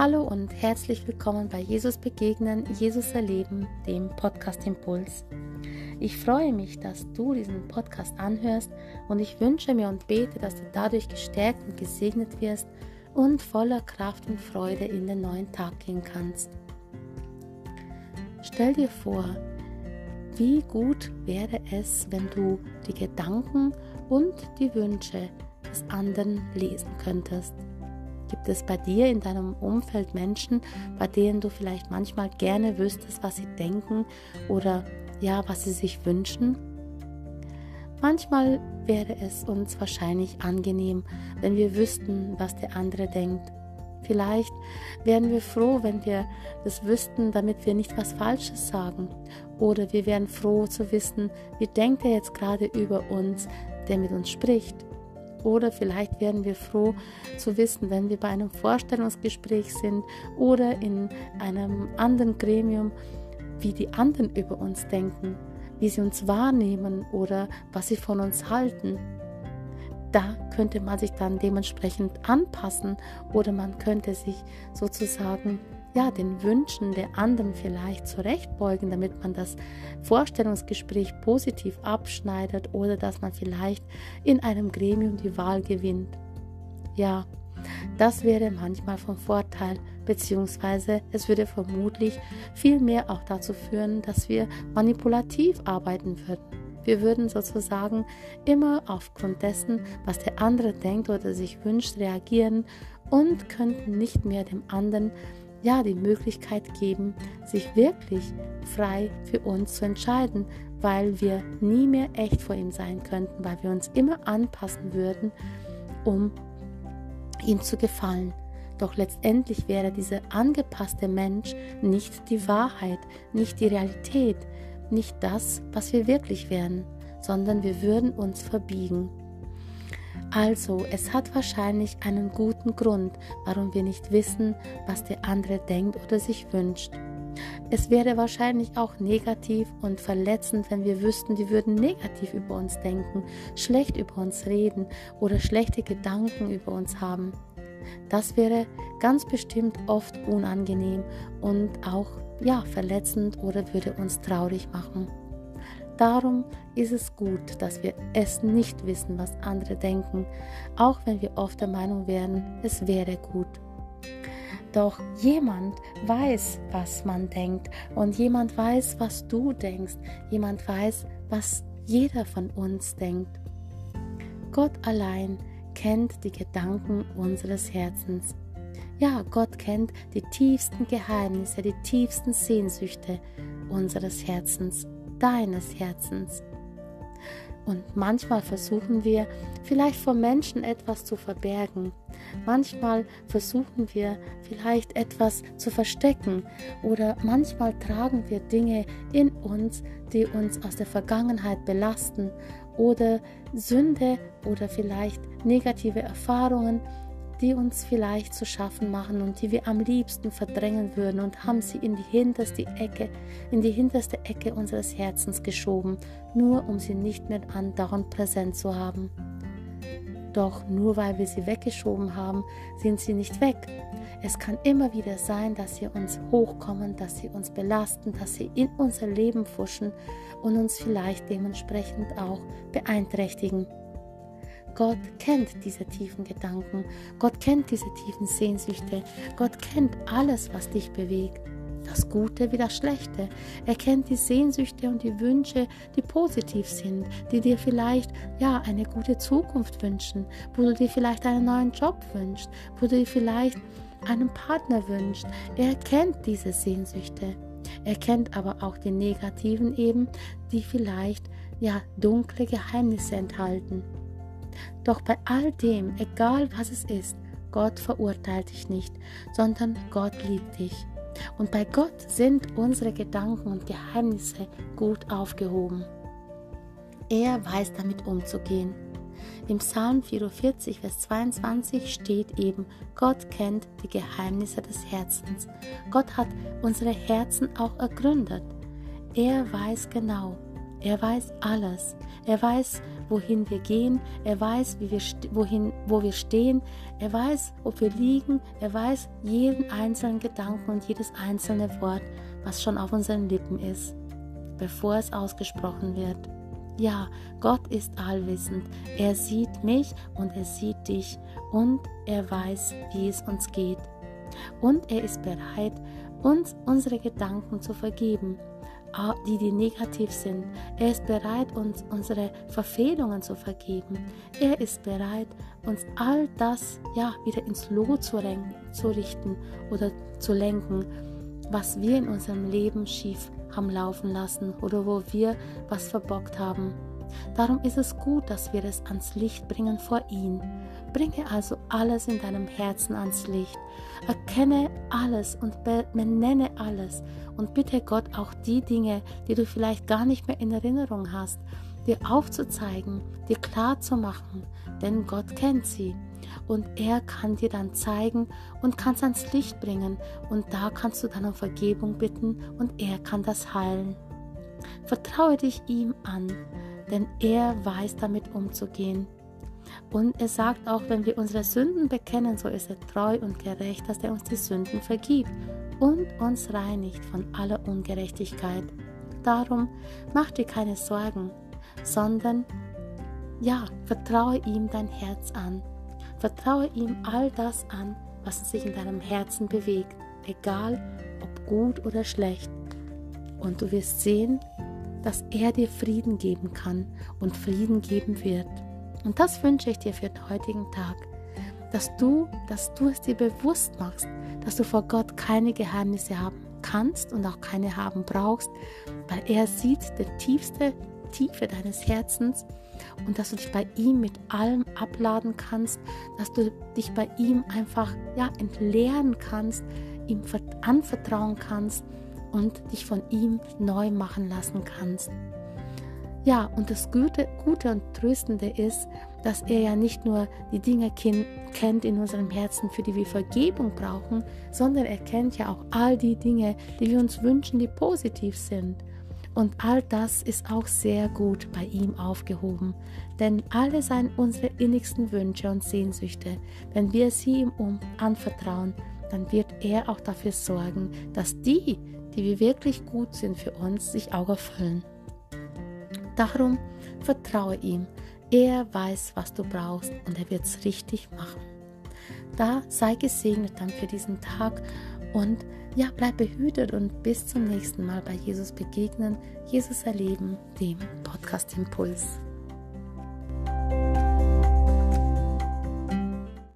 Hallo und herzlich willkommen bei Jesus Begegnen, Jesus Erleben, dem Podcast Impuls. Ich freue mich, dass du diesen Podcast anhörst und ich wünsche mir und bete, dass du dadurch gestärkt und gesegnet wirst und voller Kraft und Freude in den neuen Tag gehen kannst. Stell dir vor, wie gut wäre es, wenn du die Gedanken und die Wünsche des anderen lesen könntest. Gibt es bei dir in deinem Umfeld Menschen, bei denen du vielleicht manchmal gerne wüsstest, was sie denken oder ja, was sie sich wünschen? Manchmal wäre es uns wahrscheinlich angenehm, wenn wir wüssten, was der andere denkt. Vielleicht wären wir froh, wenn wir das wüssten, damit wir nicht was Falsches sagen. Oder wir wären froh zu wissen, wie denkt er jetzt gerade über uns, der mit uns spricht. Oder vielleicht werden wir froh zu wissen, wenn wir bei einem Vorstellungsgespräch sind oder in einem anderen Gremium, wie die anderen über uns denken, wie sie uns wahrnehmen oder was sie von uns halten. Da könnte man sich dann dementsprechend anpassen oder man könnte sich sozusagen ja, den Wünschen der anderen vielleicht zurechtbeugen, damit man das Vorstellungsgespräch positiv abschneidet oder dass man vielleicht in einem Gremium die Wahl gewinnt. Ja, das wäre manchmal von Vorteil, beziehungsweise es würde vermutlich viel mehr auch dazu führen, dass wir manipulativ arbeiten würden. Wir würden sozusagen immer aufgrund dessen, was der andere denkt oder sich wünscht, reagieren und könnten nicht mehr dem anderen ja die Möglichkeit geben, sich wirklich frei für uns zu entscheiden, weil wir nie mehr echt vor ihm sein könnten, weil wir uns immer anpassen würden, um ihm zu gefallen. Doch letztendlich wäre dieser angepasste Mensch nicht die Wahrheit, nicht die Realität, nicht das, was wir wirklich wären, sondern wir würden uns verbiegen. Also, es hat wahrscheinlich einen guten Grund, warum wir nicht wissen, was der andere denkt oder sich wünscht. Es wäre wahrscheinlich auch negativ und verletzend, wenn wir wüssten, die würden negativ über uns denken, schlecht über uns reden oder schlechte Gedanken über uns haben. Das wäre ganz bestimmt oft unangenehm und auch ja verletzend oder würde uns traurig machen. Darum ist es gut, dass wir es nicht wissen, was andere denken, auch wenn wir oft der Meinung wären, es wäre gut. Doch jemand weiß, was man denkt und jemand weiß, was du denkst, jemand weiß, was jeder von uns denkt. Gott allein kennt die Gedanken unseres Herzens. Ja, Gott kennt die tiefsten Geheimnisse, die tiefsten Sehnsüchte unseres Herzens deines Herzens. Und manchmal versuchen wir vielleicht vor Menschen etwas zu verbergen. Manchmal versuchen wir vielleicht etwas zu verstecken. Oder manchmal tragen wir Dinge in uns, die uns aus der Vergangenheit belasten. Oder Sünde oder vielleicht negative Erfahrungen, die uns vielleicht zu schaffen machen und die wir am liebsten verdrängen würden und haben sie in die hinterste Ecke, in die hinterste Ecke unseres Herzens geschoben, nur um sie nicht mehr andauernd präsent zu haben. Doch nur weil wir sie weggeschoben haben, sind sie nicht weg. Es kann immer wieder sein, dass sie uns hochkommen, dass sie uns belasten, dass sie in unser Leben fuschen und uns vielleicht dementsprechend auch beeinträchtigen. Gott kennt diese tiefen Gedanken. Gott kennt diese tiefen Sehnsüchte. Gott kennt alles, was dich bewegt. Das Gute wie das Schlechte. Er kennt die Sehnsüchte und die Wünsche, die positiv sind, die dir vielleicht ja eine gute Zukunft wünschen, wo du dir vielleicht einen neuen Job wünschst, wo du dir vielleicht einen Partner wünschst. Er kennt diese Sehnsüchte. Er kennt aber auch die negativen eben, die vielleicht ja dunkle Geheimnisse enthalten. Doch bei all dem, egal was es ist, Gott verurteilt dich nicht, sondern Gott liebt dich. Und bei Gott sind unsere Gedanken und Geheimnisse gut aufgehoben. Er weiß damit umzugehen. Im Psalm 44, Vers 22 steht eben, Gott kennt die Geheimnisse des Herzens. Gott hat unsere Herzen auch ergründet. Er weiß genau, Er weiß alles. Er weiß, wohin wir gehen. Er weiß, wir wohin, wo wir stehen. Er weiß, ob wir liegen. Er weiß jeden einzelnen Gedanken und jedes einzelne Wort, was schon auf unseren Lippen ist, bevor es ausgesprochen wird. Ja, Gott ist allwissend. Er sieht mich und er sieht dich und er weiß, wie es uns geht. Und er ist bereit, uns unsere Gedanken zu vergeben die, die negativ sind. Er ist bereit, uns unsere Verfehlungen zu vergeben. Er ist bereit, uns all das ja wieder ins Lot zu, zu richten oder zu lenken, was wir in unserem Leben schief haben laufen lassen oder wo wir was verbockt haben. Darum ist es gut, dass wir es ans Licht bringen vor ihn. Bringe also alles in deinem Herzen ans Licht. Erkenne alles und benenne alles und bitte Gott auch die Dinge, die du vielleicht gar nicht mehr in Erinnerung hast, dir aufzuzeigen, dir klar zu machen, denn Gott kennt sie und er kann dir dann zeigen und kann es ans Licht bringen und da kannst du dann um Vergebung bitten und er kann das heilen. Vertraue dich ihm an, denn er weiß damit umzugehen. Und er sagt auch, wenn wir unsere Sünden bekennen, so ist er treu und gerecht, dass er uns die Sünden vergibt und uns reinigt von aller Ungerechtigkeit. Darum mach dir keine Sorgen, sondern ja, vertraue ihm dein Herz an. Vertraue ihm all das an, was sich in deinem Herzen bewegt, egal ob gut oder schlecht. Und du wirst sehen, dass er dir Frieden geben kann und Frieden geben wird. Und das wünsche ich dir für den heutigen Tag, dass du, dass du es dir bewusst machst, dass du vor Gott keine Geheimnisse haben kannst und auch keine haben brauchst, weil er sieht die tiefste Tiefe deines Herzens und dass du dich bei ihm mit allem abladen kannst, dass du dich bei ihm einfach ja entleeren kannst, ihm anvertrauen kannst und dich von ihm neu machen lassen kannst. Ja, und das Gute, Gute und Tröstende ist, dass er ja nicht nur die Dinge kennt in unserem Herzen, für die wir Vergebung brauchen, sondern er kennt ja auch all die Dinge, die wir uns wünschen, die positiv sind. Und all das ist auch sehr gut bei ihm aufgehoben. Denn alle seien unsere innigsten Wünsche und Sehnsüchte. Wenn wir sie ihm anvertrauen, dann wird er auch dafür sorgen, dass die, die wir wirklich gut sind für uns, sich auch erfüllen. Darum vertraue ihm. Er weiß, was du brauchst und er wird es richtig machen. Da sei gesegnet dann für diesen Tag und ja, bleib behütet und bis zum nächsten Mal bei Jesus begegnen, Jesus erleben, dem Podcast Impuls.